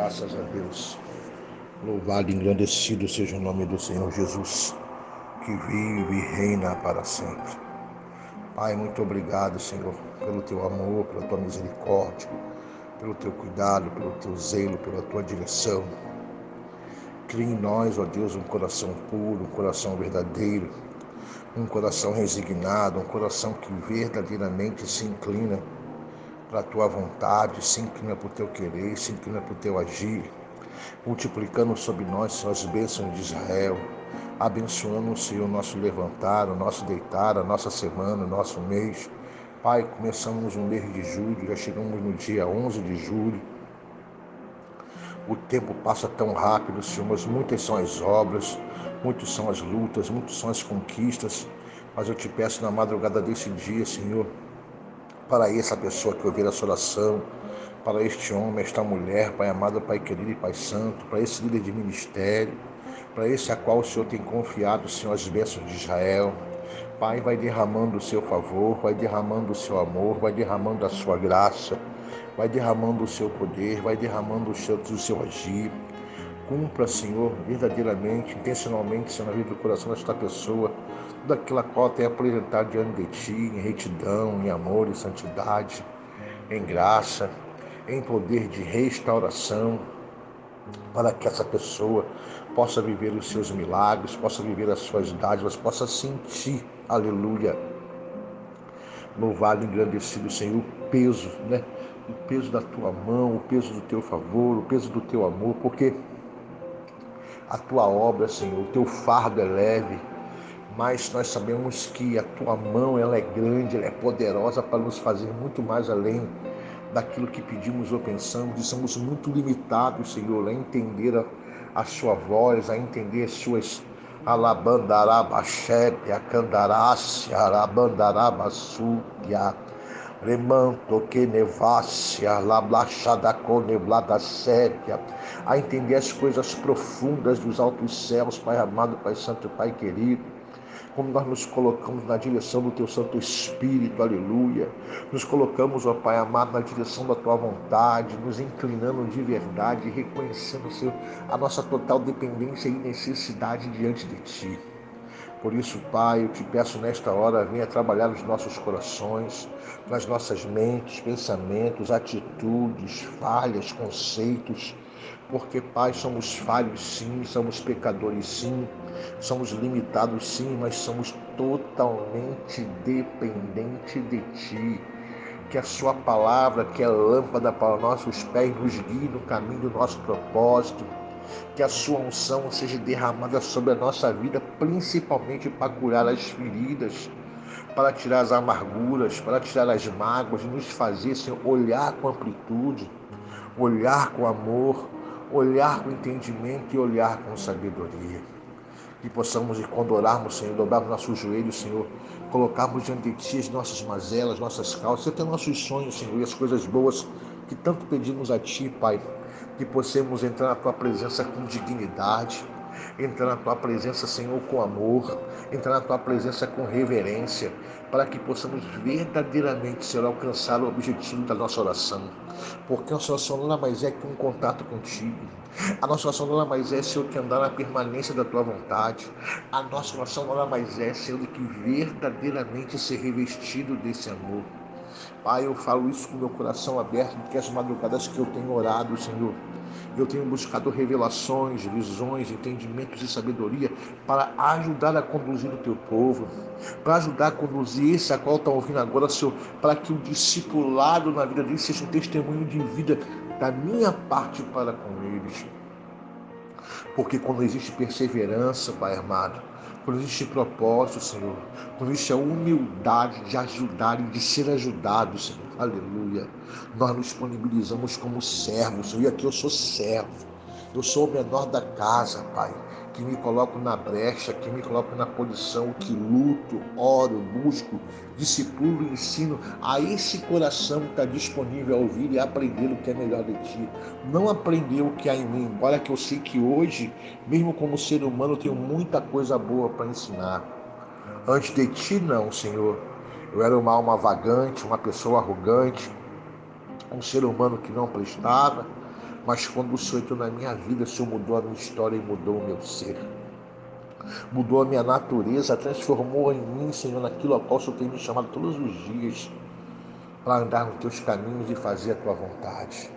Graças a Deus. Louvado e engrandecido seja o nome do Senhor Jesus, que vive e reina para sempre. Pai, muito obrigado, Senhor, pelo teu amor, pela tua misericórdia, pelo teu cuidado, pelo teu zelo, pela tua direção. Crie em nós, ó Deus, um coração puro, um coração verdadeiro, um coração resignado, um coração que verdadeiramente se inclina para a tua vontade, se inclina para o teu querer, se inclina para o teu agir, multiplicando sobre nós as bênçãos de Israel, abençoando, Senhor, o nosso levantar, o nosso deitar, a nossa semana, o nosso mês. Pai, começamos o mês de julho, já chegamos no dia 11 de julho. O tempo passa tão rápido, Senhor, mas muitas são as obras, muitas são as lutas, muitas são as conquistas. Mas eu te peço na madrugada desse dia, Senhor, para essa pessoa que ouvir essa oração, para este homem, esta mulher, Pai amado, Pai querido e Pai santo, para esse líder de ministério, para esse a qual o Senhor tem confiado, Senhor, as bênçãos de Israel. Pai, vai derramando o seu favor, vai derramando o seu amor, vai derramando a sua graça, vai derramando o seu poder, vai derramando o seu, o seu agir. Cumpra, Senhor, verdadeiramente, intencionalmente, Senhor, na vida do coração desta pessoa, tudo aquilo a qual tem apresentado diante de Ti, em retidão, em amor, em santidade, em graça, em poder de restauração, para que essa pessoa possa viver os seus milagres, possa viver as suas dádivas, possa sentir, aleluia, louvado, engrandecido, Senhor, o peso, né? O peso da tua mão, o peso do teu favor, o peso do teu amor, porque a tua obra, Senhor, o teu fardo é leve, mas nós sabemos que a tua mão ela é grande, ela é poderosa para nos fazer muito mais além daquilo que pedimos ou pensamos. E somos muito limitados, Senhor, a entender a, a sua voz, a entender as suas alabandarabachebe, candarácia, alabandarabasúpia, remanto que nevácia, lablachada coneblada sépia, a entender as coisas profundas dos altos céus, Pai amado, Pai santo, Pai querido, como nós nos colocamos na direção do Teu Santo Espírito, aleluia. Nos colocamos, ó Pai amado, na direção da Tua vontade, nos inclinando de verdade, reconhecendo, Senhor, a nossa total dependência e necessidade diante de Ti. Por isso, Pai, eu te peço nesta hora, venha trabalhar nos nossos corações, nas nossas mentes, pensamentos, atitudes, falhas, conceitos, porque, Pai, somos falhos sim, somos pecadores sim, somos limitados sim, mas somos totalmente dependentes de Ti. Que a Sua palavra, que é lâmpada para nossos pés, nos guie no caminho do nosso propósito. Que a Sua unção seja derramada sobre a nossa vida, principalmente para curar as feridas, para tirar as amarguras, para tirar as mágoas, nos fazer Senhor, olhar com amplitude, olhar com amor, olhar com entendimento e olhar com sabedoria. Que possamos, quando orarmos, Senhor, dobrarmos nossos joelhos, Senhor, colocarmos diante de Ti as nossas mazelas, nossas causas, até nossos sonhos, Senhor, e as coisas boas que tanto pedimos a Ti, Pai. Que possamos entrar na Tua presença com dignidade, entrar na tua presença, Senhor, com amor, entrar na tua presença com reverência, para que possamos verdadeiramente, Senhor, alcançar o objetivo da nossa oração. Porque a nossa oração nada mais é que um contato contigo. A nossa oração nada mais é, Senhor, que andar na permanência da tua vontade. A nossa oração nada mais é, Senhor, que verdadeiramente ser revestido desse amor. Pai, eu falo isso com meu coração aberto, porque as madrugadas que eu tenho orado, Senhor, eu tenho buscado revelações, visões, entendimentos e sabedoria para ajudar a conduzir o teu povo, para ajudar a conduzir esse a qual está ouvindo agora, Senhor, para que o discipulado na vida deles seja um testemunho de vida da minha parte para com eles. Porque quando existe perseverança, Pai amado, quando existe propósito, Senhor, quando existe a humildade de ajudar e de ser ajudado, Senhor, aleluia, nós nos disponibilizamos como servos, Senhor, e aqui eu sou servo, eu sou o menor da casa, Pai, que me coloco na brecha, que me coloco na posição, que luto, oro, busco, discipulo e ensino a esse coração que está disponível a ouvir e aprender o que é melhor de ti. Não aprender o que há em mim, embora que eu sei que hoje, mesmo como ser humano, eu tenho muita coisa boa para ensinar. Antes de ti, não, Senhor. Eu era uma alma vagante, uma pessoa arrogante, um ser humano que não prestava Mas quando o Senhor entrou na minha vida, o Senhor mudou a minha história e mudou o meu ser. Mudou a minha natureza, transformou em mim, Senhor, naquilo ao qual o Senhor tem me chamado todos os dias para andar nos teus caminhos e fazer a tua vontade.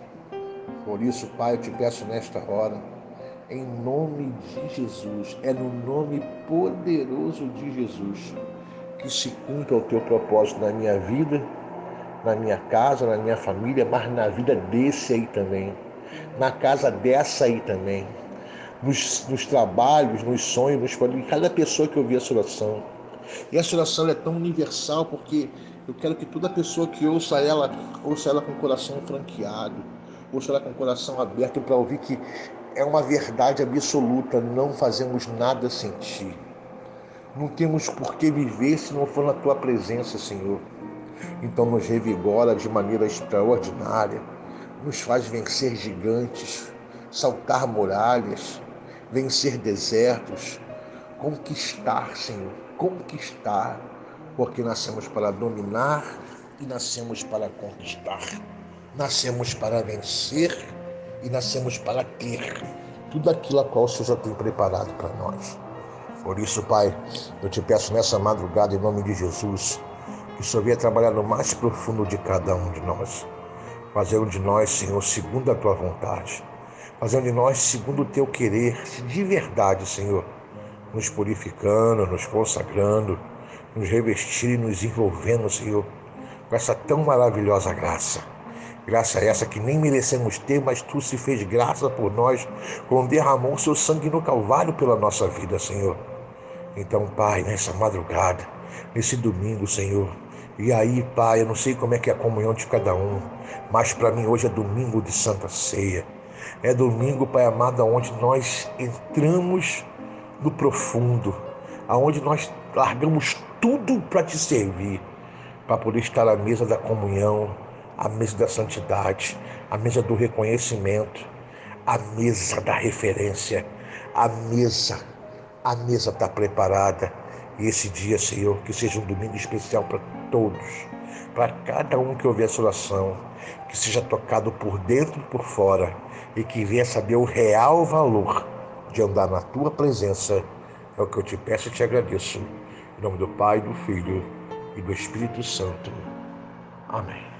Por isso, Pai, eu te peço nesta hora, em nome de Jesus, é no nome poderoso de Jesus que se cumpra o teu propósito na minha vida, na minha casa, na minha família, mas na vida desse aí também, na casa dessa aí também, nos, nos trabalhos, nos sonhos, nos cada pessoa que ouvir essa oração. E essa oração é tão universal porque eu quero que toda pessoa que ouça ela, ouça ela com o coração franqueado, ouça ela com o coração aberto para ouvir que é uma verdade absoluta, não fazemos nada sem ti. Não temos por que viver se não for na tua presença, Senhor. Então nos revigora de maneira extraordinária, nos faz vencer gigantes, saltar muralhas, vencer desertos, conquistar, Senhor, conquistar, porque nascemos para dominar e nascemos para conquistar. Nascemos para vencer e nascemos para ter tudo aquilo a qual o Senhor já tem preparado para nós. Por isso, Pai, eu te peço nessa madrugada, em nome de Jesus, que o Senhor venha trabalhar no mais profundo de cada um de nós. Fazendo de nós, Senhor, segundo a tua vontade. Fazendo de nós segundo o teu querer, de verdade, Senhor. Nos purificando, nos consagrando, nos revestindo, nos envolvendo, Senhor, com essa tão maravilhosa graça. Graça essa que nem merecemos ter, mas tu se fez graça por nós, quando derramou o seu sangue no Calvário pela nossa vida, Senhor. Então, Pai, nessa madrugada, nesse domingo, Senhor, e aí, Pai, eu não sei como é que é a comunhão de cada um, mas para mim hoje é domingo de Santa Ceia. É domingo, Pai amado, onde nós entramos no profundo, aonde nós largamos tudo para te servir, para poder estar à mesa da comunhão, à mesa da santidade, à mesa do reconhecimento, à mesa da referência, à mesa a mesa está preparada. E esse dia, Senhor, que seja um domingo especial para todos, para cada um que ouvir essa oração, que seja tocado por dentro e por fora e que venha saber o real valor de andar na tua presença. É o que eu te peço e te agradeço. Em nome do Pai, do Filho e do Espírito Santo. Amém.